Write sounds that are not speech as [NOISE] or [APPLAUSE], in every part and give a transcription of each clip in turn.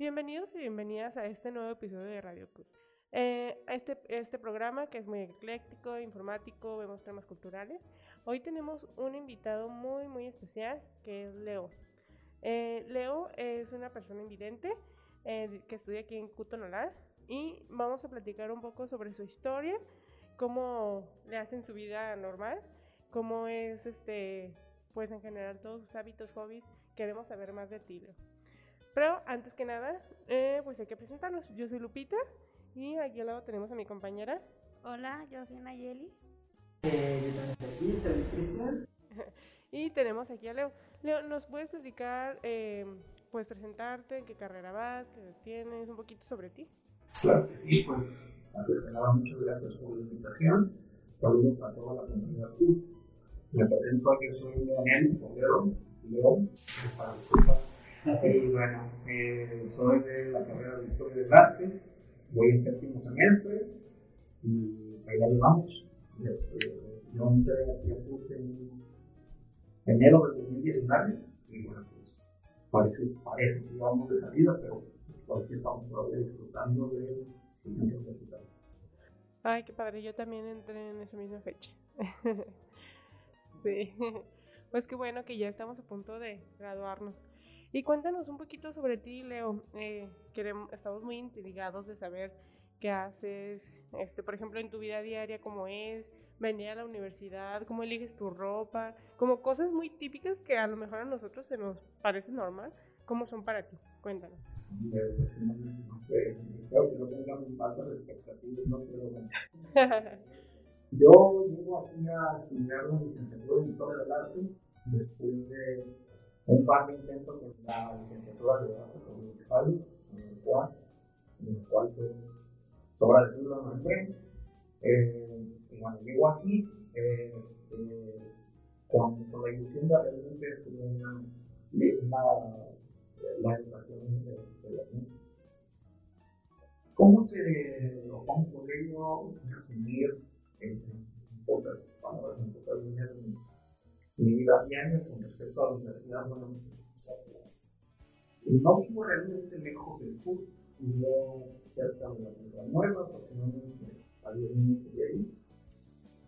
Bienvenidos y bienvenidas a este nuevo episodio de Radio Club. Eh, este, este programa que es muy ecléctico, informático, vemos temas culturales. Hoy tenemos un invitado muy, muy especial que es Leo. Eh, Leo es una persona invidente eh, que estudia aquí en Cutonolá y vamos a platicar un poco sobre su historia, cómo le hacen su vida normal, cómo es este, pues en general todos sus hábitos, hobbies. Queremos saber más de ti, Leo. Pero antes que nada, eh, pues hay que presentarnos. Yo soy Lupita y aquí al lado tenemos a mi compañera. Hola, yo soy Nayeli. Eh, yo también aquí, soy Cristian. [LAUGHS] y tenemos aquí a Leo. Leo, ¿nos puedes platicar, eh, pues presentarte, en qué carrera vas, qué tienes, un poquito sobre ti? Claro que sí, pues antes que nada, muchas gracias por la invitación. Saludos a toda la comunidad. Me presento, yo soy Leonel Poblero, León, para disculpas y bueno, eh, soy de la carrera de Historia del Arte, voy en séptimo semestre y ahí la llevamos. Yo entré aquí a curso en enero del 2019 y bueno, pues parece, parece que vamos de salida, pero todavía estamos todavía disfrutando del centro universitario. Ay, qué padre, yo también entré en esa misma fecha. [LAUGHS] sí, [LAUGHS] pues qué bueno que ya estamos a punto de graduarnos. Y cuéntanos un poquito sobre ti, Leo. Eh, queremos, estamos muy intrigados de saber qué haces, este, por ejemplo, en tu vida diaria, cómo es, venir a la universidad, cómo eliges tu ropa, como cosas muy típicas que a lo mejor a nosotros se nos parece normal, ¿cómo son para ti? Cuéntanos. Yo llego aquí a estudiar la licenciatura en Historia del Arte después de un par de intentos en la licenciatura de Arte Municipal, en el cual, pues, sobra decirlo, no entré. Eh, y cuando llego aquí, eh, eh, con, con, la ilusión de realmente una, la educación de, la gente. ¿Cómo se, o cómo podría yo resumir en, pocas palabras, en pocas líneas, mi vida diaria respecto a universidad, bueno, no vivo realmente lejos del curso, vivo cerca de la Nueva, aproximadamente a 10 minutos de ahí.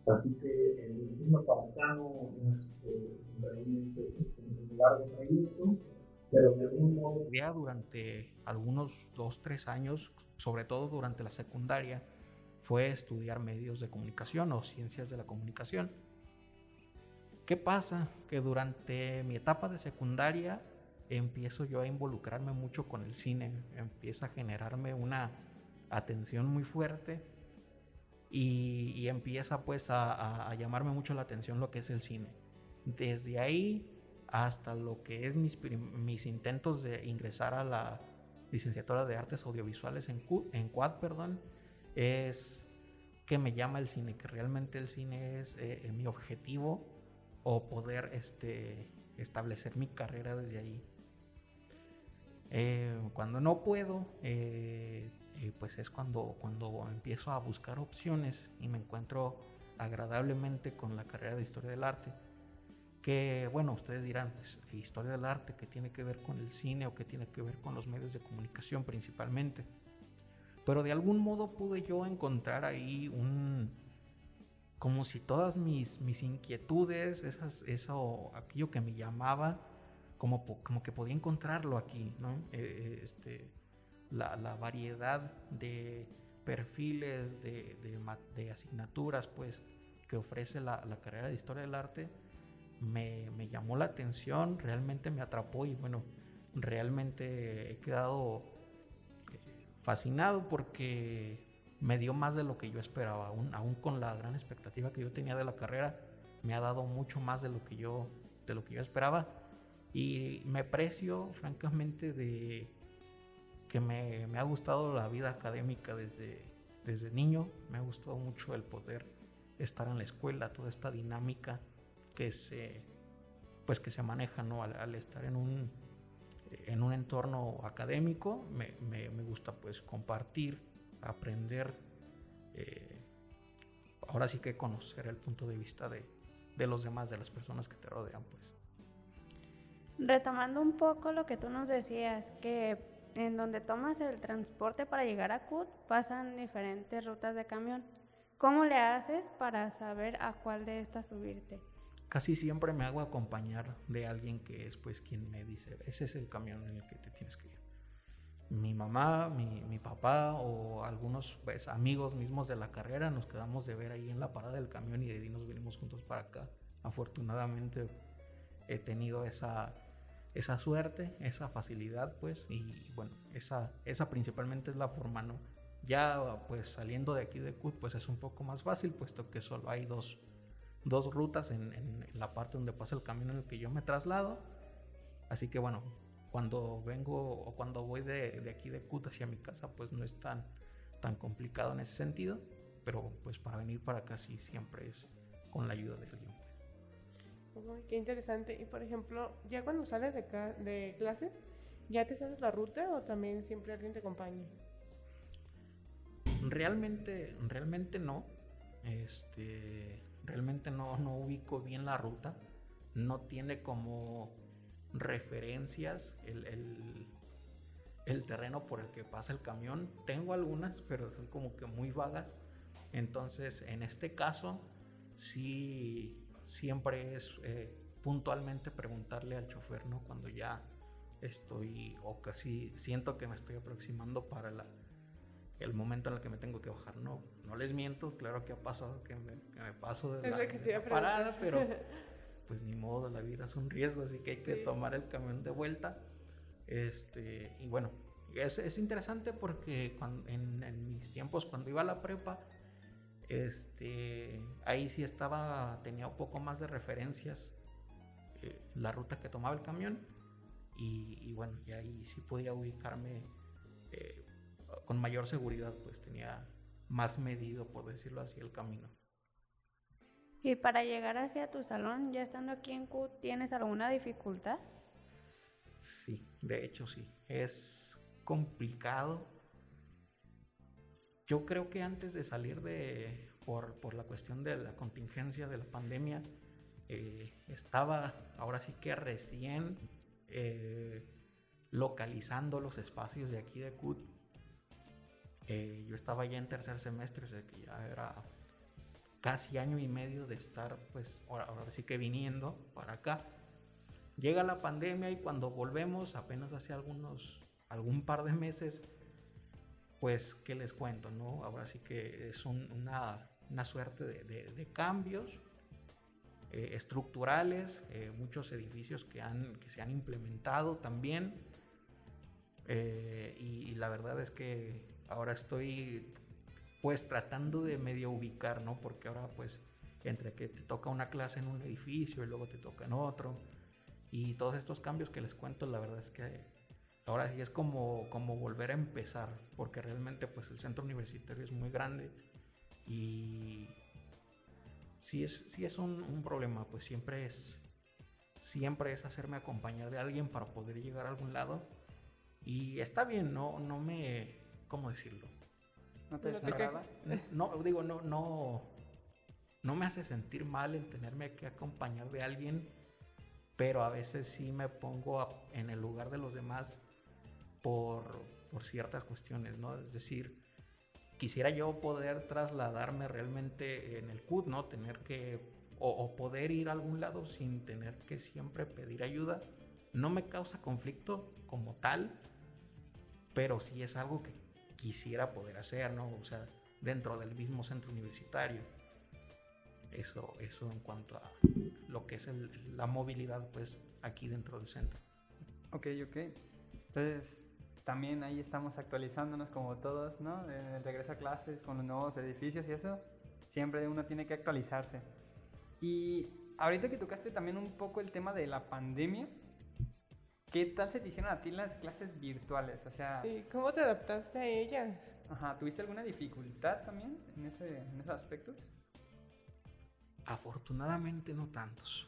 Así que el destino para acá no es eh, realmente un largo trayecto, pero de algún modo. Durante algunos 2, 3 años, sobre todo durante la secundaria, fue estudiar medios de comunicación o ciencias de la comunicación ¿Qué pasa? Que durante mi etapa de secundaria empiezo yo a involucrarme mucho con el cine, empieza a generarme una atención muy fuerte y, empieza pues a, llamarme mucho la atención lo que es el cine. Desde ahí hasta lo que es mis, mis intentos de ingresar a la licenciatura de artes audiovisuales en, en CUAD, perdón, es que me llama el cine, que realmente el cine es eh, mi objetivo o poder este, establecer mi carrera desde ahí. Eh, cuando no puedo, eh, eh, pues es cuando, cuando empiezo a buscar opciones y me encuentro agradablemente con la carrera de historia del arte. Que bueno, ustedes dirán, pues, historia del arte, que tiene que ver con el cine o que tiene que ver con los medios de comunicación principalmente. Pero de algún modo pude yo encontrar ahí un, como si todas mis, mis inquietudes, esas, eso, aquello que me llamaba, como, como que podía encontrarlo aquí, ¿no? Eh, eh, este, la, la, variedad de perfiles, de, de, de, asignaturas, pues, que ofrece la, la, carrera de Historia del Arte, me, me, llamó la atención, realmente me atrapó y bueno, realmente he quedado eh, fascinado porque me dio más de lo que yo esperaba, aún, aún con la gran expectativa que yo tenía de la carrera, me ha dado mucho más de lo que yo, de lo que yo esperaba. Y me precio francamente de que me, me ha gustado la vida académica desde, desde niño, me ha gustado mucho el poder estar en la escuela, toda esta dinámica que se, pues que se maneja ¿no? al, estar en un, en un entorno académico, me, me, me gusta pues compartir aprender, eh, ahora sí que conocer el punto de vista de, de, los demás, de las personas que te rodean, pues. Retomando un poco lo que tú nos decías, que en donde tomas el transporte para llegar a CUT, pasan diferentes rutas de camión. ¿Cómo le haces para saber a cuál de estas subirte? Casi siempre me hago acompañar de alguien que es pues quien me dice, ese es el camión en el que te tienes que ir. Mi mamá, mi, mi papá o algunos pues, amigos mismos de la carrera nos quedamos de ver ahí en la parada del camión y de ahí nos venimos juntos para acá. Afortunadamente he tenido esa, esa suerte, esa facilidad, pues, y bueno, esa, esa principalmente es la forma, ¿no? Ya, pues, saliendo de aquí de CUT, pues es un poco más fácil, puesto que solo hay dos, dos rutas en, en, la parte donde pasa el camino en el que yo me traslado. Así que, bueno, cuando vengo o cuando voy de, de aquí de CUT hacia mi casa, pues no es tan, tan complicado en ese sentido, pero pues para venir para acá sí siempre es con la ayuda de alguien. Uy, qué interesante. Y por ejemplo, ya cuando sales de, de, clases, ¿ya te sabes la ruta o también siempre alguien te acompaña? Realmente, realmente no. Este, realmente no, no ubico bien la ruta. No tiene como referencias el, el, el terreno por el que pasa el camión. Tengo algunas, pero son como que muy vagas. Entonces, en este caso, sí siempre es eh, puntualmente preguntarle al chofer, ¿no? Cuando ya estoy o casi siento que me estoy aproximando para la, el momento en el que me tengo que bajar. No, no les miento, claro que ha pasado que me, que me paso de la, de la parada, pero [LAUGHS] pues ni modo, la vida es un riesgo, así que hay que tomar el camión de vuelta. Este, y bueno, es, es interesante porque cuando, en, en mis tiempos, cuando iba a la prepa, este, ahí sí estaba, tenía un poco más de referencias eh, la ruta que tomaba el camión y, y, bueno, y ahí sí podía ubicarme eh, con mayor seguridad, pues tenía más medido, por decirlo así, el camino. Y para llegar hacia tu salón, ya estando aquí en CUT, ¿tienes alguna dificultad? Sí, de hecho sí, es complicado yo creo que antes de salir de, por, por la cuestión de la contingencia de la pandemia, eh, estaba ahora sí que recién eh, localizando los espacios de aquí de CUT. Eh, yo estaba ya en tercer semestre, o sea que ya era casi año y medio de estar, pues ahora, ahora sí que viniendo para acá. Llega la pandemia y cuando volvemos, apenas hace algunos, algún par de meses, pues, ¿qué les cuento? No? Ahora sí que es un, una, una, suerte de, cambios eh, estructurales, eh, muchos edificios que, han, que se han implementado también. Eh, y, la verdad es que ahora estoy pues tratando de medio ubicar, ¿no? Porque ahora pues entre que te toca una clase en un edificio y luego te toca en otro. Y todos estos cambios que les cuento, la verdad es que ahora sí es como, como volver a empezar, porque realmente pues el centro universitario es muy grande y si es, si es un, un, problema, pues siempre es, siempre es hacerme acompañar de alguien para poder llegar a algún lado y está bien, no, no me, ¿cómo decirlo? ¿No te desagrada? No, digo, no, no, no me hace sentir mal el tenerme que acompañar de alguien, pero a veces sí me pongo a, en el lugar de los demás por, por ciertas cuestiones, ¿no? Es decir, quisiera yo poder trasladarme realmente en el CUT, ¿no? Tener que, o, o, poder ir a algún lado sin tener que siempre pedir ayuda. No me causa conflicto como tal, pero sí es algo que quisiera poder hacer, ¿no? O sea, dentro del mismo centro universitario. Eso, eso en cuanto a lo que es el, la movilidad, pues, aquí dentro del centro. Ok, ok. Entonces, también ahí estamos actualizándonos como todos, ¿no? El regreso a clases con los nuevos edificios y eso, siempre uno tiene que actualizarse. Y ahorita que tocaste también un poco el tema de la pandemia, ¿qué tal se te hicieron a ti las clases virtuales? O sea, sí, ¿cómo te adaptaste a ellas? Ajá, ¿tuviste alguna dificultad también en, ese, en esos aspectos? Afortunadamente no tantos.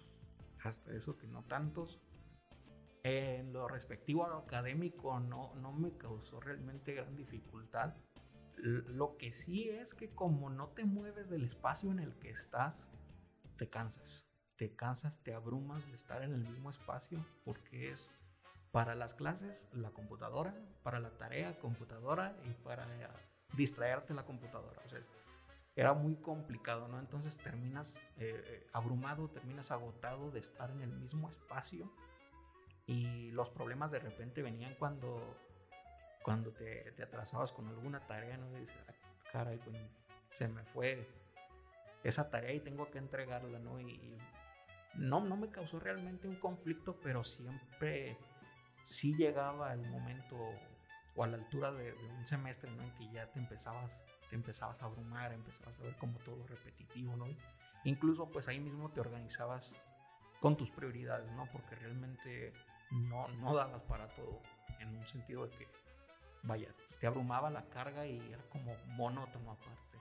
Hasta eso que no tantos en lo respectivo a lo académico no, no me causó realmente gran dificultad. Lo que sí es que como no te mueves del espacio en el que estás, te cansas. Te cansas, te abrumas de estar en el mismo espacio porque es Para las clases, la computadora, para la tarea, computadora y para distraerte la computadora. O sea, era muy complicado, ¿no? Entonces terminas eh, abrumado, terminas agotado de estar en el mismo espacio y los problemas de repente venían cuando, cuando te, te atrasabas con alguna tarea, ¿no? Y dices, "Ah, caray, se me fue esa tarea y tengo que entregarla, ¿no? Y no, no me causó realmente un conflicto, pero siempre sí llegaba el momento o a la altura de, un semestre, ¿no? En que ya te empezabas, te empezabas a abrumar, empezabas a ver como todo repetitivo, ¿no? Incluso pues ahí mismo te organizabas con tus prioridades, ¿no? Porque realmente no, no dabas para todo, en un sentido de que, vaya, pues, te abrumaba la carga y era como monótono aparte.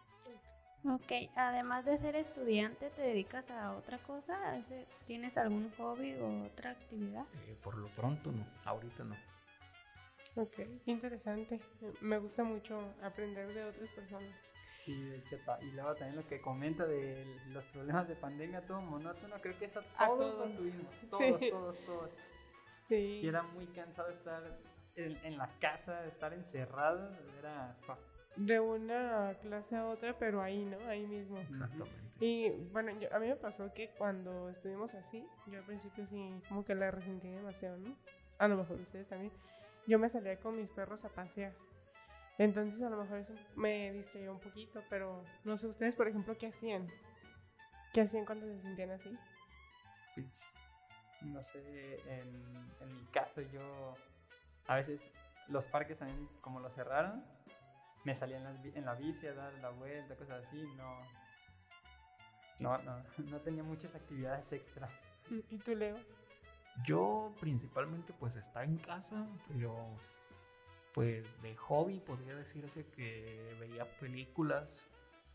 Ok, además de ser estudiante, ¿te dedicas a otra cosa? ¿Hace- ¿Tienes algún hobby o otra actividad? Eh, por lo pronto no, ahorita no. Ok, interesante. Me gusta mucho aprender de otras personas. De Chepa. Y luego también lo que comenta de los problemas de pandemia, todo monótono, creo que eso A todos, todos. lo tuvimos. Todos, Sí. todos, todos. Sí. Sí, era muy cansado estar en, en la casa, estar encerrado. Era. De una clase a otra, pero ahí, ¿no? Ahí mismo. Exactamente. Y bueno, yo- a mí me pasó que cuando estuvimos así, yo al principio sí, como que la resentí demasiado, ¿no? A lo mejor ustedes también. Yo me salía con mis perros a pasear. Entonces a lo mejor eso me distraía un poquito, pero no sé ustedes, por ejemplo, ¿qué hacían? ¿Qué hacían cuando se sentían así? Pues, no sé, en, en mi caso yo a veces los parques también como los cerraron, me salía en, las en la bici a dar la vuelta, cosas así, no, no, no, [LAUGHS] no tenía muchas actividades extra. ¿Y tú, Leo? Yo principalmente pues estar en casa, pero pues de hobby podría decirse que veía películas,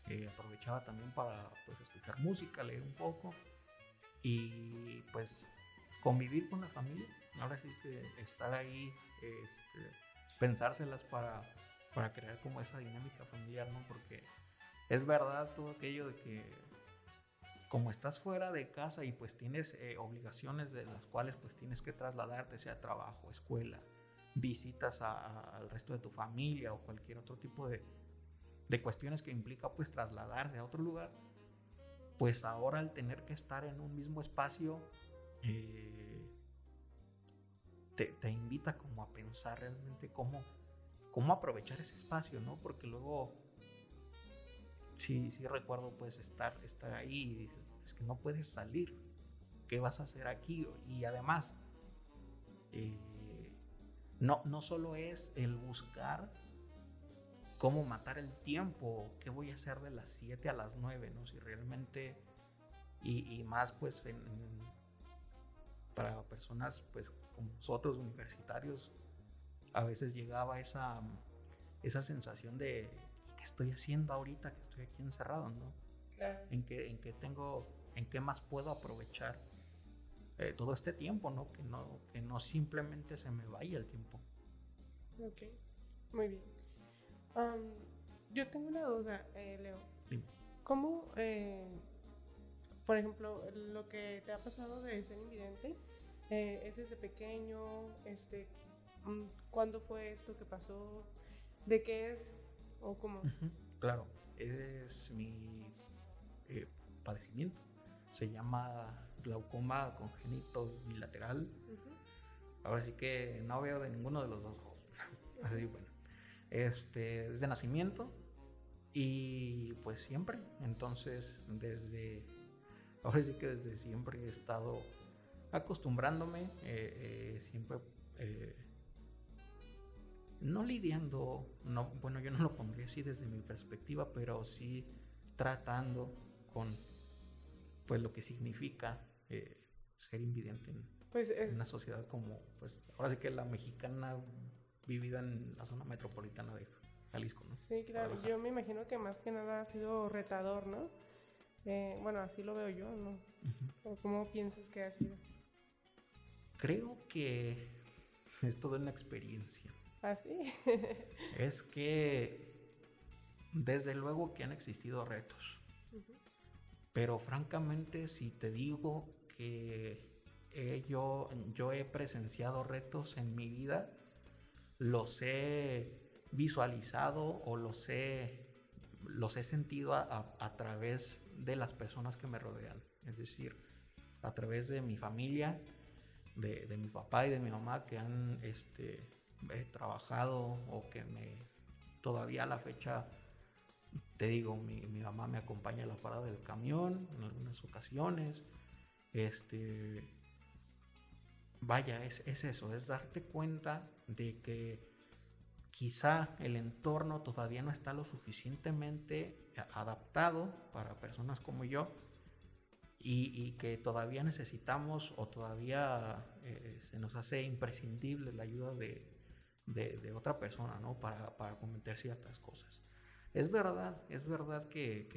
eh, aprovechaba también para pues escuchar música, leer un poco y pues convivir con la familia. Ahora sí que estar ahí, este, pensárselas para, para crear como esa dinámica familiar, ¿no? Porque es verdad todo aquello de que como estás fuera de casa y pues tienes eh, obligaciones de las cuales pues tienes que trasladarte, sea trabajo, escuela, visitas a- al resto de tu familia o cualquier otro tipo de, de cuestiones que implica pues trasladarse a otro lugar, pues ahora al tener que estar en un mismo espacio, eh, te, te invita como a pensar realmente cómo, cómo aprovechar ese espacio, ¿no? Porque luego sí, sí recuerdo pues estar, estar ahí y es que no puedes salir. ¿Qué vas a hacer aquí? Y además, eh, no, no solo es el buscar cómo matar el tiempo, qué voy a hacer de las 7 a las 9, ¿no? Si realmente, y, más pues para personas pues como nosotros universitarios, a veces llegaba esa, esa sensación de "¿Y qué estoy haciendo ahorita que estoy aquí encerrado, ¿no? Claro. En qué, en qué tengo, en qué más puedo aprovechar eh, todo este tiempo, ¿no? Que no, que no simplemente se me vaya el tiempo. Ok, muy bien. Am, yo tengo una duda, eh, Leo. Dime. ¿Cómo, eh, por ejemplo, lo que te ha pasado de ser invidente, eh, es desde pequeño? Este, ¿Cuándo fue esto que pasó? ¿De qué es? ¿O cómo? Claro, es mi eh, padecimiento. Se llama glaucoma congénito bilateral. Ahora sí que no veo de ninguno de los dos ojos. [LAUGHS] Así bueno. Este, desde nacimiento y pues siempre. Entonces, desde. Ahora sí que desde siempre he estado acostumbrándome. eh, eh, siempre. No lidiando, no, bueno, yo no lo pondría así desde mi perspectiva, pero sí tratando con pues lo que significa eh, ser invidente en, Pues es, una sociedad como, pues, ahora sí que la mexicana vivida en la zona metropolitana de Jalisco, ¿no? sí, claro. Guadalajara. Yo me imagino que más que nada ha sido retador, ¿no? Eh, bueno, así lo veo yo, ¿no? Ujú. ¿O ¿Cómo piensas que ha sido? Creo que es toda una experiencia. ¿Así? [LAUGHS] Es que desde luego que han existido retos, pero francamente si te digo que yo, yo he presenciado retos en mi vida, los he visualizado o los he, los he sentido a, a través de las personas que me rodean. Es decir, a través de mi familia, de, de mi papá y de mi mamá que han este, eh, trabajado o que me todavía a la fecha, te digo, mi, mi, mamá me acompaña a la parada del camión en algunas ocasiones. Este, vaya, es, es eso, es darte cuenta de que quizá el entorno todavía no está lo suficientemente adaptado para personas como yo y, que todavía necesitamos o todavía eh, se nos hace imprescindible la ayuda de, de, otra persona, ¿no? Para, para, cometer ciertas cosas. Es verdad, es verdad que,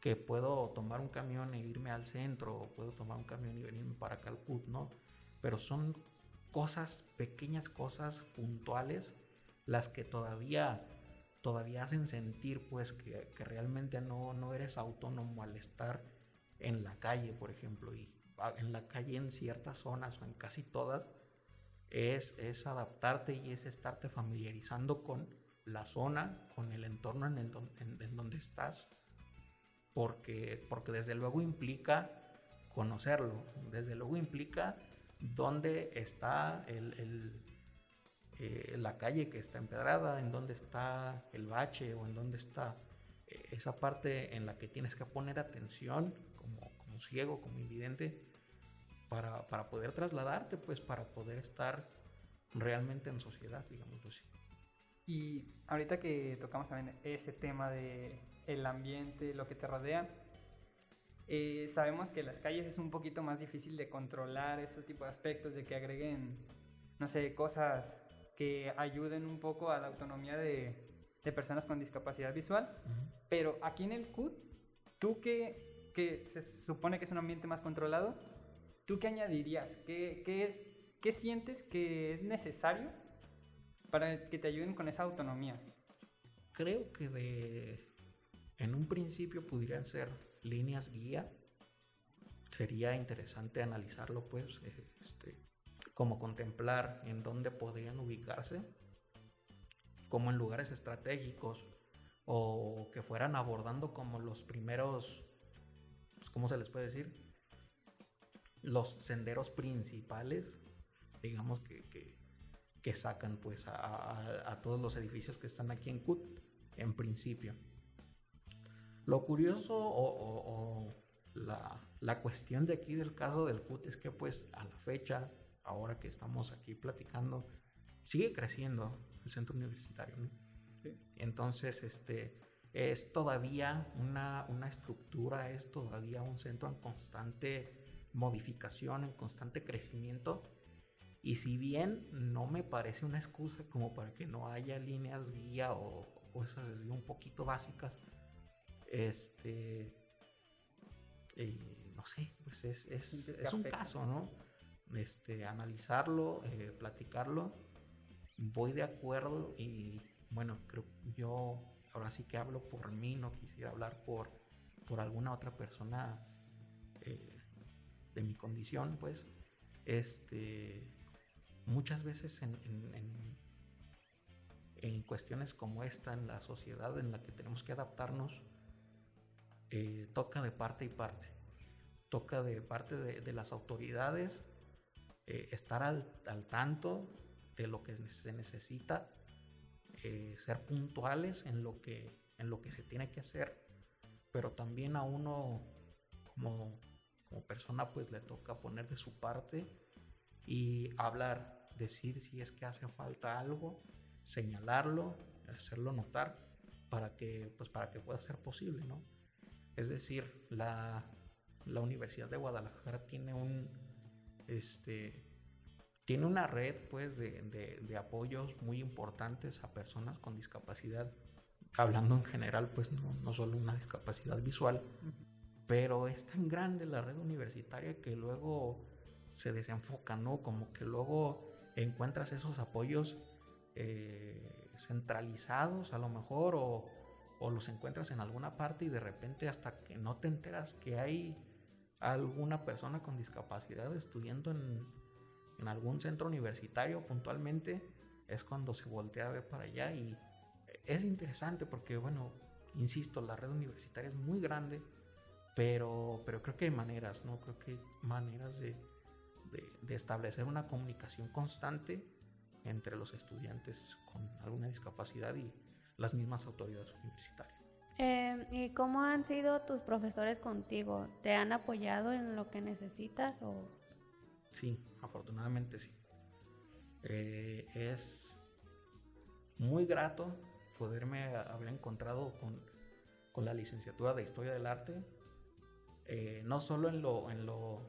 que, puedo tomar un camión e irme al centro, o puedo tomar un camión y venirme para Calcut, ¿no? Pero son cosas, pequeñas cosas puntuales, las que todavía todavía hacen sentir pues que, que realmente no, no eres autónomo al estar en la calle, por ejemplo, y en la calle en ciertas zonas o en casi todas, es, es adaptarte y es estarte familiarizando con la zona, con el entorno en, el, donde estás, porque, porque desde luego implica conocerlo, desde luego implica dónde está el, eh, la calle que está empedrada, en dónde está el bache o en dónde está eh, esa parte en la que tienes que poner atención ciego, como invidente, para, para, poder trasladarte, pues para poder estar realmente en sociedad, digamos así. Y ahorita que tocamos también ese tema de el ambiente, lo que te rodea, eh, sabemos que las calles es un poquito más difícil de controlar ese tipo de aspectos, de que agreguen, no sé, cosas que ayuden un poco a la autonomía de, de personas con discapacidad visual. Pero aquí en el CUT, ¿tú qué, que se supone que es un ambiente más controlado, ¿tú qué añadirías? ¿Qué, qué es, qué sientes que es necesario para que te ayuden con esa autonomía? Creo que de, en un principio pudieran ser líneas guía. Sería interesante analizarlo, pues, este, como contemplar en dónde podrían ubicarse, como en lugares estratégicos, o que fueran abordando como los primeros pues, ¿cómo se les puede decir? Los senderos principales, digamos, que, que, sacan pues a, a, todos los edificios que están aquí en CUT, en principio. Lo curioso o, o, la, la, cuestión de aquí del caso del CUT es que pues a la fecha, ahora que estamos aquí platicando, sigue creciendo el centro universitario. ¿no? Sí. Entonces, este, es todavía una, estructura, es todavía un centro en constante modificación, en constante crecimiento. Y si bien no me parece una excusa como para que no haya líneas guía o cosas un poquito básicas, este, eh, no sé, pues es, es, un caso, ¿no? Este, analizarlo, eh, platicarlo, voy de acuerdo y bueno, creo yo ahora sí que hablo por mí, no quisiera hablar por, por alguna otra persona de mi condición, pues, este, muchas veces en, en, en, cuestiones como esta, en la sociedad en la que tenemos que adaptarnos, eh, toca de parte y parte. Toca de parte de, las autoridades eh, estar al, al tanto de lo que se necesita eh, ser puntuales en lo, que, en lo que se tiene que hacer, pero también a uno como, como persona pues le toca poner de su parte y hablar, decir si es que hace falta algo, señalarlo, hacerlo notar para que, pues para que pueda ser posible, ¿no? Es decir, la, la Universidad de Guadalajara tiene un, este, tiene una red pues de, apoyos muy importantes a personas con discapacidad, hablando en general pues no, no solo una discapacidad visual, pero es tan grande la red universitaria que luego se desenfoca, ¿no? Como que luego encuentras esos apoyos eh, centralizados a lo mejor o, o, los encuentras en alguna parte y de repente hasta que no te enteras que hay alguna persona con discapacidad estudiando en, en algún centro universitario puntualmente, es cuando se voltea a ver para allá y es interesante porque, bueno, insisto, la red universitaria es muy grande, pero, pero creo que hay maneras, ¿no? Creo que hay maneras de, de, establecer una comunicación constante entre los estudiantes con alguna discapacidad y las mismas autoridades universitarias. Eh, ¿Y cómo han sido tus profesores contigo? ¿Te han apoyado en lo que necesitas o...? Sí, afortunadamente sí. Eh, es muy grato poderme haber encontrado con, con, la licenciatura de Historia del Arte, eh, no solo en lo, en lo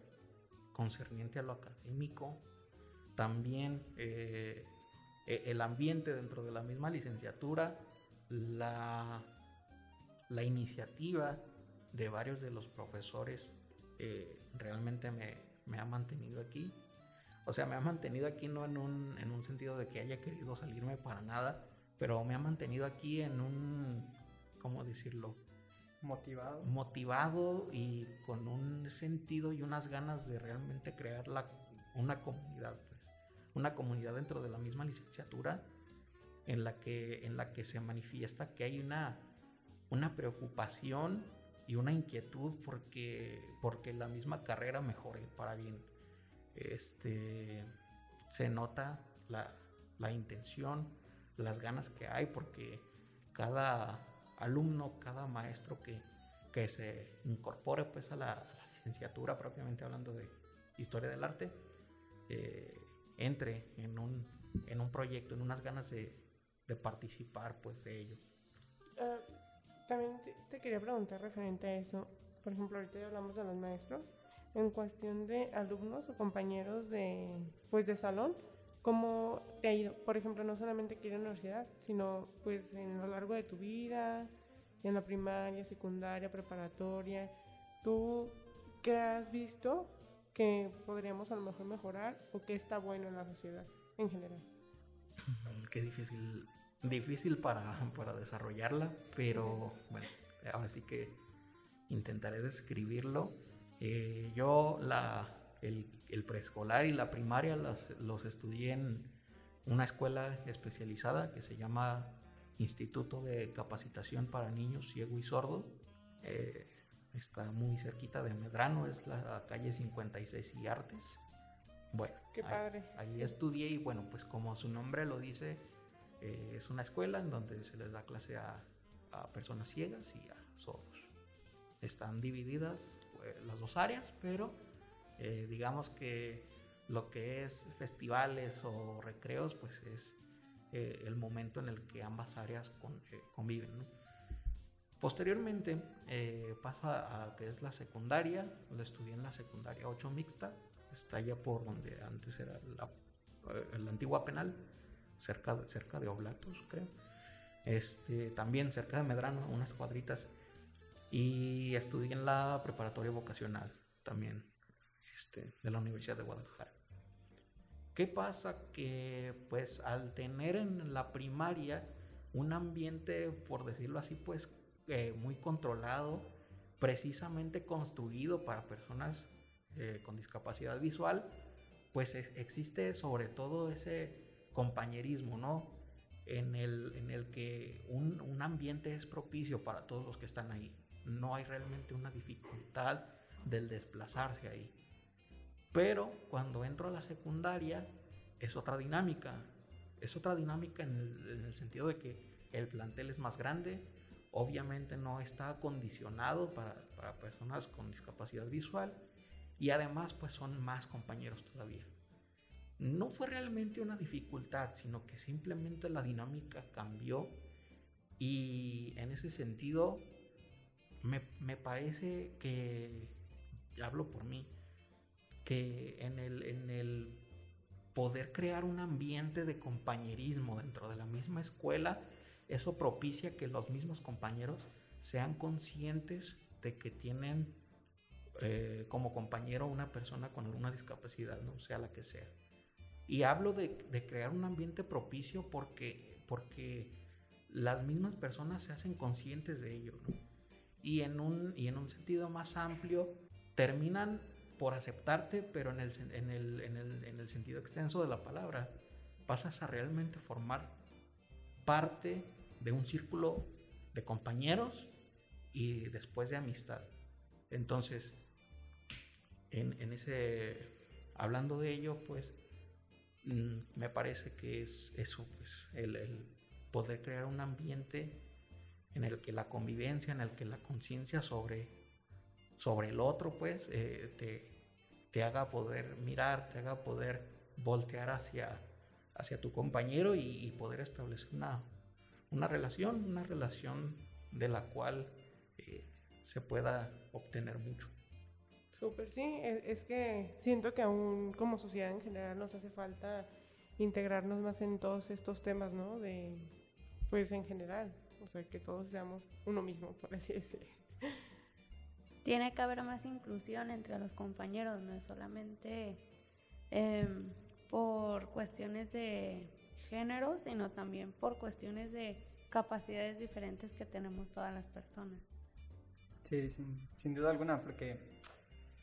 concerniente a lo académico, también eh, e, el ambiente dentro de la misma licenciatura, la, la iniciativa de varios de los profesores eh, realmente me, me, ha mantenido aquí. O sea, me ha mantenido aquí no en un, en un sentido de que haya querido salirme para nada, pero me ha mantenido aquí en un, ¿cómo decirlo? Motivado. Motivado y con un sentido y unas ganas de realmente crear la, una comunidad, pues. Una comunidad dentro de la misma licenciatura en la que, en la que se manifiesta que hay una, una preocupación y una inquietud porque, porque la misma carrera mejore para bien. Este, se nota la, la intención, las ganas que hay porque cada alumno, cada maestro que, que se incorpore pues a la, licenciatura propiamente hablando de historia del arte, eh, entre en un, en un proyecto, en unas ganas de, de participar pues de ellos. Ah, también te, quería preguntar referente a eso, por ejemplo ahorita ya hablamos de los maestros, en cuestión de alumnos o compañeros de, pues de salón, ¿Cómo te ha ido? Por ejemplo, no solamente aquí en la universidad, sino pues en lo largo de tu vida, en la primaria, secundaria, preparatoria. ¿Tú qué has visto que podríamos a lo mejor mejorar o qué está bueno en la sociedad en general? Qué difícil, difícil para, para desarrollarla, pero bueno, ahora sí que intentaré describirlo. Eh, yo la, el, preescolar y la primaria los estudié en una escuela especializada que se llama Instituto de Capacitación para Niños Ciego y Sordo. Eh, está muy cerquita de Medrano, es la calle 56 y Artes. Bueno, Qué padre. Ahí, estudié y bueno, pues como su nombre lo dice, eh, es una escuela en donde se les da clase a, personas ciegas y a sordos. Están divididas pues, las dos áreas, pero eh, digamos que lo que es festivales o recreos, pues es eh, el momento en el que ambas áreas eh, conviven. Posteriormente pasa a que es la secundaria, lo estudié en la secundaria 8 mixta, está allá por donde antes era la, antigua penal, cerca, de, cerca de Oblatos, creo. Este, también cerca de Medrano, unas cuadritas. Y estudié en la preparatoria vocacional también, este, de la Universidad de Guadalajara. ¿Qué pasa? Que pues al tener en la primaria un ambiente, por decirlo así, pues eh, muy controlado, precisamente construido para personas eh, con discapacidad visual, pues existe sobre todo ese compañerismo, ¿no? En el, en el que un, un, ambiente es propicio para todos los que están ahí. No hay realmente una dificultad del desplazarse ahí. Pero cuando entro a la secundaria es otra dinámica. Es otra dinámica en el, sentido de que el plantel es más grande, obviamente no está acondicionado para, para, personas con discapacidad visual y además pues son más compañeros todavía. No fue realmente una dificultad, sino que simplemente la dinámica cambió y en ese sentido me, me parece que, hablo por mí, que en el, en el poder crear un ambiente de compañerismo dentro de la misma escuela, eso propicia que los mismos compañeros sean conscientes de que tienen eh, como compañero una persona con alguna discapacidad, no sea la que sea. Y hablo de, crear un ambiente propicio porque, porque las mismas personas se hacen conscientes de ello. Y, en un, y en un sentido más amplio, terminan por aceptarte, pero en el, en el, en el, en el sentido extenso de la palabra, pasas a realmente formar parte de un círculo de compañeros y después de amistad. Entonces, en, en ese, hablando de ello, pues mm, me parece que es eso, pues, el, el, poder crear un ambiente en el que la convivencia, en el que la conciencia sobre, sobre el otro, pues, eh, te, te, haga poder mirar, te haga poder voltear hacia, hacia tu compañero y, y poder establecer una, una relación, una relación de la cual eh, se pueda obtener mucho. Súper, sí, e, es que siento que aún como sociedad en general nos hace falta integrarnos más en todos estos temas, ¿no? De, pues en general, o sea, que todos seamos uno mismo, por así decirlo. Tiene que haber más inclusión entre los compañeros, no es solamente eh, por cuestiones de género, sino también por cuestiones de capacidades diferentes que tenemos todas las personas. Sí, sin, sin duda alguna, porque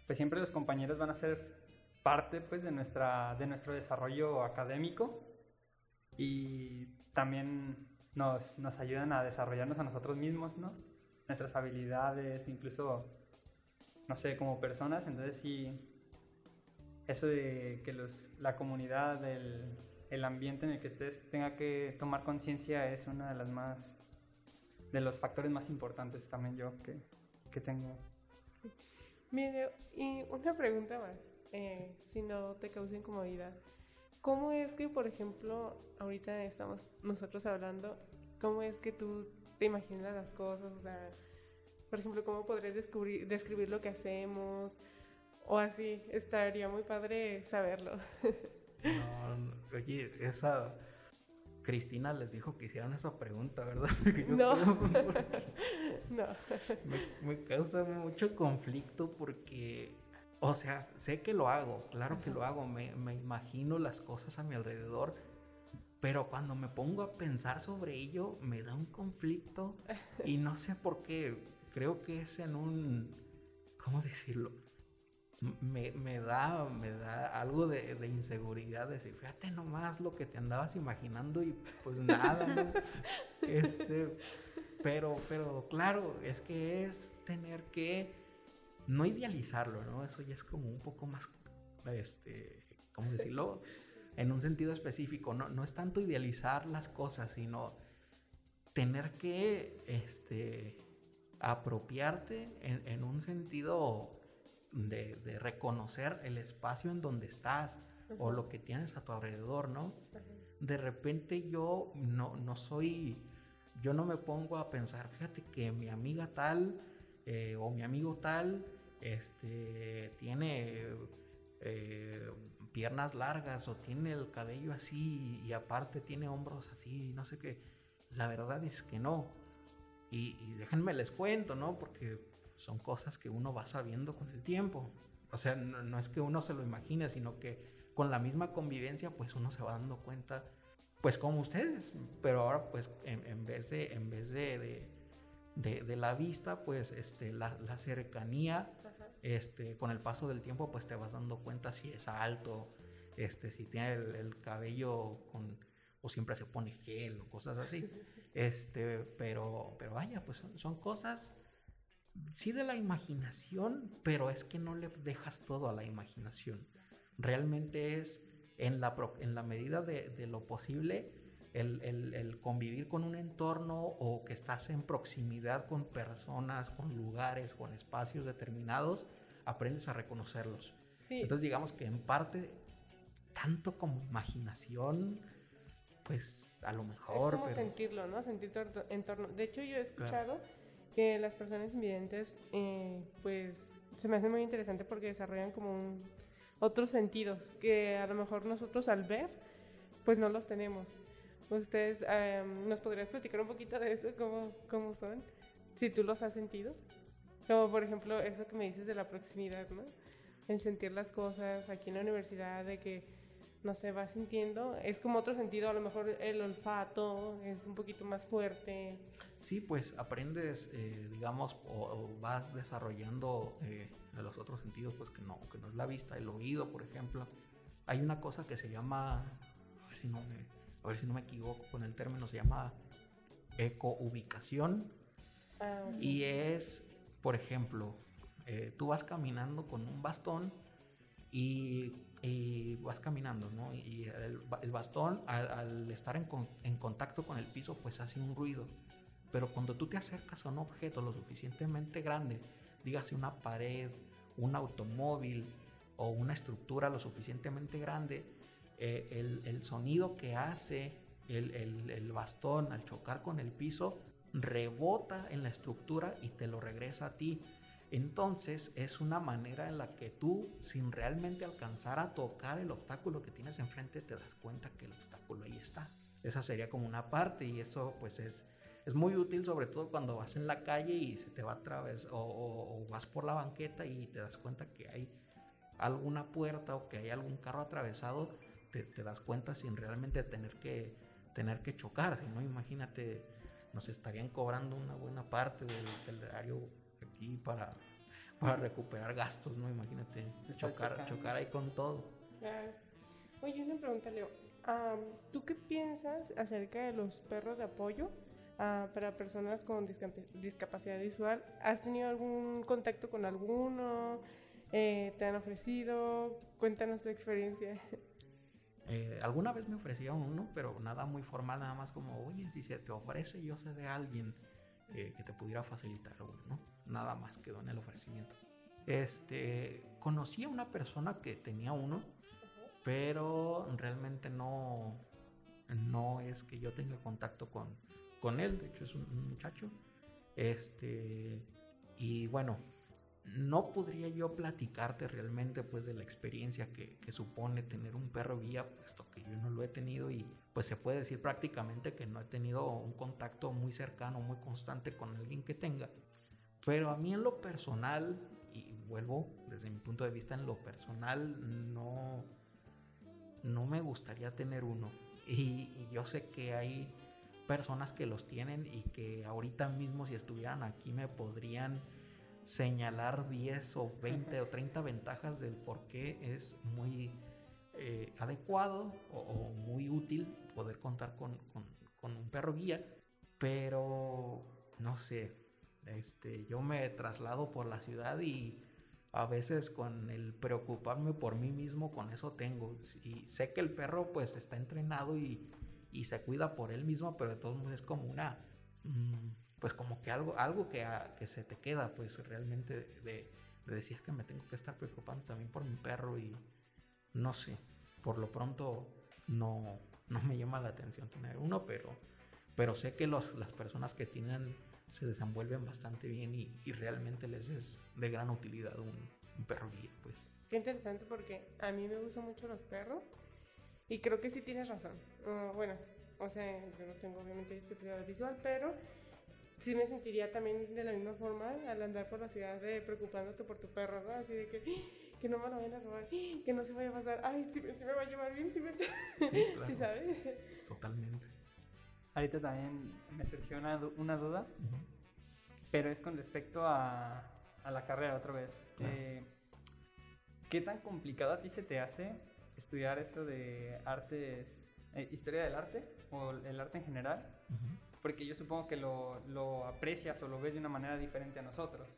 pues siempre los compañeros van a ser parte pues de, nuestra, de nuestro desarrollo académico y también nos, nos ayudan a desarrollarnos a nosotros mismos, ¿no? Nuestras habilidades, incluso, no sé, como personas, entonces sí, eso de que los, la comunidad, el, el ambiente en el que estés tenga que tomar conciencia es una de las más, de los factores más importantes también yo que, que tengo. Mire, y una pregunta más, eh, si no te causa incomodidad. ¿Cómo es que, por ejemplo, ahorita estamos nosotros hablando, cómo es que tú te imaginas las cosas? O sea, por ejemplo, ¿cómo podrías descubrir, describir lo que hacemos? O así, estaría muy padre saberlo. no, oye, esa Cristina les dijo que hicieran esa pregunta, ¿verdad? [LAUGHS] no. [LAUGHS] no. Me, me, causa mucho conflicto porque, o sea, sé que lo hago, claro que lo hago, me, me, imagino las cosas a mi alrededor, pero cuando me pongo a pensar sobre ello me da un conflicto y no sé por qué, creo que es en un, ¿cómo decirlo? me, me, da, me da algo de, de, inseguridad, decir, fíjate nomás lo que te andabas imaginando y pues nada, ¿no? [LAUGHS] este, pero, pero claro, es que es tener que no idealizarlo, ¿no? Eso ya es como un poco más, este, ¿cómo decirlo? En un sentido específico, no, no es tanto idealizar las cosas, sino tener que, este, apropiarte en, en un sentido de, de, reconocer el espacio en donde estás uh -huh. o lo que tienes a tu alrededor, ¿no? Uh -huh. De repente yo no, no soy, yo no me pongo a pensar, fíjate que mi amiga tal eh, o mi amigo tal este, tiene eh, piernas largas o tiene el cabello así y aparte tiene hombros así, no sé qué. La verdad es que no. Y, y déjenme les cuento, ¿no? Porque son cosas que uno va sabiendo con el tiempo. O sea, no, no, es que uno se lo imagine, sino que con la misma convivencia, pues uno se va dando cuenta, pues como ustedes. Pero ahora, pues en, en vez de, en vez de, de, de, de la vista, pues este, la, la cercanía, este, con el paso del tiempo, pues te vas dando cuenta si es alto, este, si tiene el, el cabello con, o siempre se pone gel o cosas así. [LAUGHS] Este, pero, pero vaya, pues son, son cosas sí de la imaginación, pero es que no le dejas todo a la imaginación. Realmente es en la, en la medida de, de lo posible el, el, el, convivir con un entorno o que estás en proximidad con personas, con lugares, con espacios determinados, aprendes a reconocerlos. Sí. Entonces digamos que en parte, tanto como imaginación, pues a lo mejor... Es como pero... sentirlo, ¿no? Sentir tu entorno. De hecho, yo he escuchado... Claro que las personas invidentes, eh, pues se me hace muy interesante porque desarrollan como un, otros sentidos que a lo mejor nosotros al ver, pues no los tenemos. Ustedes, eh, ¿nos podrías platicar un poquito de eso? ¿Cómo, ¿Cómo son? Si tú los has sentido. Como por ejemplo eso que me dices de la proximidad, ¿no? El sentir las cosas aquí en la universidad, de que no sé, vas sintiendo. Es como otro sentido, a lo mejor el olfato es un poquito más fuerte. Sí, pues aprendes, eh, digamos, o, vas desarrollando eh, los otros sentidos, pues que no, que no es la vista, el oído, por ejemplo. Hay una cosa que se llama, a ver si no me, a ver si no me equivoco con el término, se llama ecoubicación. Ah. Y es, por ejemplo, eh, tú vas caminando con un bastón y, y vas caminando, ¿no? Y el, el bastón, al, al estar en, con- en contacto con el piso, pues hace un ruido. Pero cuando tú te acercas a un objeto lo suficientemente grande, dígase una pared, un automóvil o una estructura lo suficientemente grande, eh, el, el sonido que hace el- el bastón al chocar con el piso rebota en la estructura y te lo regresa a ti. Entonces es una manera en la que tú, sin realmente alcanzar a tocar el obstáculo que tienes enfrente, te das cuenta que el obstáculo ahí está. Esa sería como una parte y eso pues es, es muy útil sobre todo cuando vas en la calle y se te va a través o, vas por la banqueta y te das cuenta que hay alguna puerta o que hay algún carro atravesado, te, das cuenta sin realmente tener que, tener que chocar. No, imagínate, nos estarían cobrando una buena parte del, del erario aquí para, para recuperar gastos, ¿no? Imagínate Está chocar, chocar ahí con todo. Claro. Oye, una pregunta, Leo. ¿Tú qué piensas acerca de los perros de apoyo ah, para personas con discap- discapacidad visual? ¿Has tenido algún contacto con alguno? Eh, ¿Te han ofrecido? Cuéntanos tu experiencia. [LAUGHS] Eh, alguna vez me ofrecieron uno, pero nada muy formal, nada más como, oye, si se te ofrece, yo sé de alguien eh, que te pudiera facilitar uno, ¿no? Nada más quedó en el ofrecimiento. Este, conocí a una persona que tenía uno, pero realmente no, no es que yo tenga contacto con, con él, de hecho es un, un muchacho. Este, y bueno, no podría yo platicarte realmente pues de la experiencia que, que supone tener un perro guía, puesto que yo no lo he tenido y pues se puede decir prácticamente que no he tenido un contacto muy cercano, muy constante con alguien que tenga. Pero a mí en lo personal, y vuelvo desde mi punto de vista en lo personal, no, no me gustaría tener uno. Y, y yo sé que hay personas que los tienen y que ahorita mismo si estuvieran aquí me podrían señalar 10 o 20 o 30 ventajas del por qué es muy eh, adecuado o, o muy útil poder contar con, con- con un perro guía, pero no sé, este, yo me traslado por la ciudad y a veces con el preocuparme por mí mismo, con eso tengo. Y sé que el perro pues está entrenado y, y se cuida por él mismo, pero de todos modos es como una, mm, pues como que algo, algo que, a- que se te queda, pues realmente de, de, de decir "Es que me tengo que estar preocupando también por mi perro y no sé, por lo pronto no, no me llama la atención tener uno, pero, pero sé que los, las personas que tienen se desenvuelven bastante bien y, y realmente les es de gran utilidad un, un perro guía, pues. Qué interesante porque a mí me gustan mucho los perros y creo que sí tienes razón. Ah, bueno, o sea, yo no tengo obviamente discapacidad visual, pero sí me sentiría también de la misma forma al andar por la ciudad de preocupándote por tu perro, ¿no? Así de que, "Ah, que no me lo vayan a robar, "Ah, que no se vaya a pasar, ay, si, me- sí me va a llevar bien, si me... Sí, [LAUGHS] ¿Sí claro, sabes? totalmente. Ahorita también me surgió una, una duda, Ujú. pero es con respecto a, a la carrera otra vez. Claro. Eh, ¿Qué tan complicado a ti se te hace estudiar eso de artes, eh, historia del arte o el arte en general? Ujú. Porque yo supongo que lo, lo aprecias o lo ves de una manera diferente a nosotros.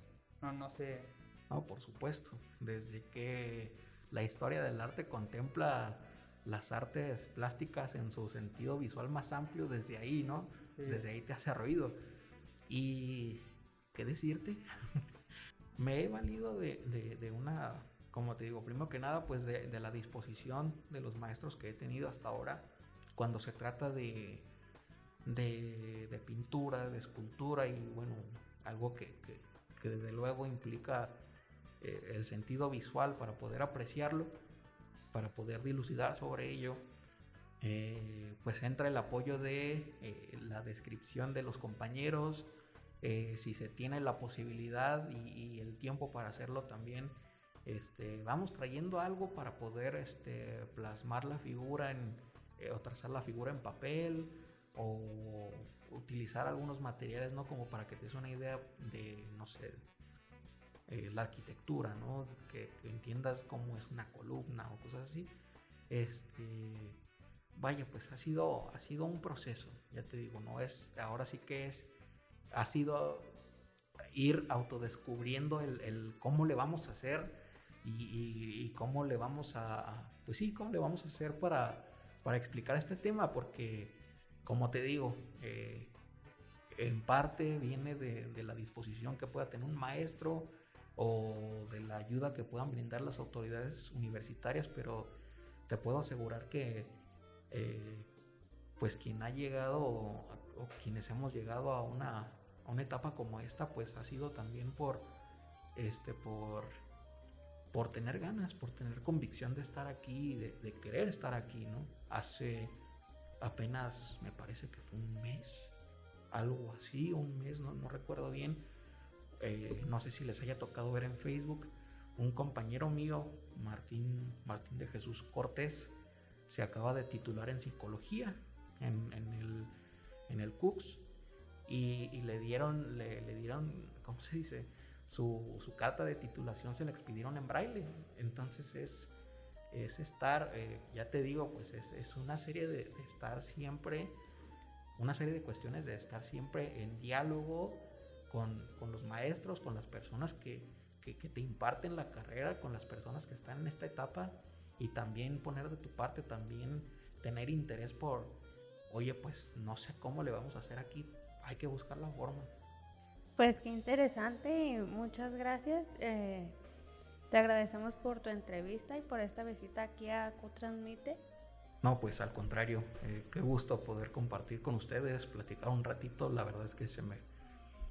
No, no sé. No, por supuesto. Desde que la historia del arte contempla las artes plásticas en su sentido visual más amplio, desde ahí, ¿no? Sí. Desde ahí te hace ruido. Y, ¿qué decirte? [LAUGHS] Me he valido de, de- de una, como te digo, primero que nada, pues de, de la disposición de los maestros que he tenido hasta ahora, cuando se trata de, de, de pintura, de escultura y bueno, algo que, que- que desde luego implica eh, el sentido visual para poder apreciarlo, para poder dilucidar sobre ello. eh, pues entra el apoyo de eh, la descripción de los compañeros, eh, si se tiene la posibilidad y, el tiempo para hacerlo también, este, vamos trayendo algo para poder este, plasmar la figura en, o trazar la figura en papel o utilizar algunos materiales, ¿no? Como para que te des una idea de, no sé, eh, la arquitectura, ¿no? Que, entiendas cómo es una columna o cosas así. Este, vaya, pues ha sido, ha sido un proceso, ya te digo, no es, ahora sí que es, ha sido ir autodescubriendo el, el cómo le vamos a hacer y, cómo le vamos a, pues sí, cómo le vamos a hacer para, para explicar este tema, porque como te digo, eh, en parte viene de, la disposición que pueda tener un maestro o de la ayuda que puedan brindar las autoridades universitarias, pero te puedo asegurar que eh, pues quien ha llegado o, quienes hemos llegado a una, a una etapa como esta, pues ha sido también por este por por tener ganas, por tener convicción de estar aquí, de, querer estar aquí, ¿no? Hace apenas, me parece que fue un mes, algo así, un mes, no, no recuerdo bien. Eh, no sé si les haya tocado ver en Facebook, un compañero mío, Martín, Martín de Jesús Cortés, se acaba de titular en psicología en, el, en el y, le dieron, le, dieron, ¿cómo se dice? su, carta de titulación se la expidieron en braille. Entonces es, es estar, eh, ya te digo, pues es, una serie de, estar siempre, una serie de cuestiones de estar siempre en diálogo con, los maestros, con las personas que, que, te imparten la carrera, con las personas que están en esta etapa y también poner de tu parte, también tener interés por, oye, pues no sé cómo le vamos a hacer aquí, hay que buscar la forma. Pues qué interesante y muchas gracias. Eh, te agradecemos por tu entrevista y por esta visita aquí a Transmite. No, pues al contrario, eh, qué gusto poder compartir con ustedes, platicar un ratito. La verdad es que se me,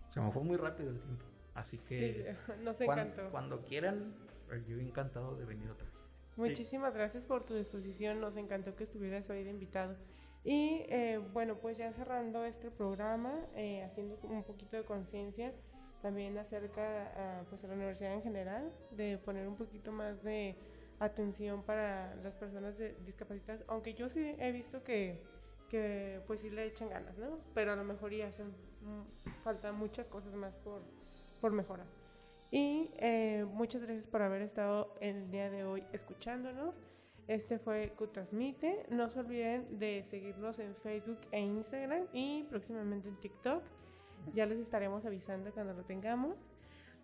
se me fue muy rápido el tiempo. Así que [LAUGHS] nos cuando, encantó. Cuando quieran, eh, yo encantado de venir otra vez. Muchísimas gracias por tu disposición. Nos encantó que estuvieras hoy de invitado. Y eh, bueno, pues ya cerrando este programa, eh, haciendo un poquito de conciencia también acerca pues a la universidad en general, de poner un poquito más de atención para las personas discapacitadas, aunque yo sí he visto que, que pues sí le echan ganas, ¿no? Pero a lo mejor ya hacen mm, falta muchas cosas más por, por mejorar. Y eh, muchas gracias por haber estado el día de hoy escuchándonos. Este fue Q-Transmite. No se olviden de seguirnos en Facebook e Instagram y próximamente en TikTok. Ya les estaremos avisando cuando lo tengamos.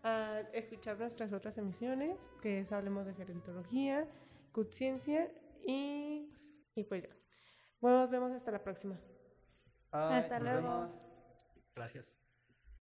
A escuchar nuestras otras emisiones, que es Hablemos de Gerontología, Ciencia y, y pues ya. Bueno, nos vemos hasta la próxima. hasta luego. Gracias.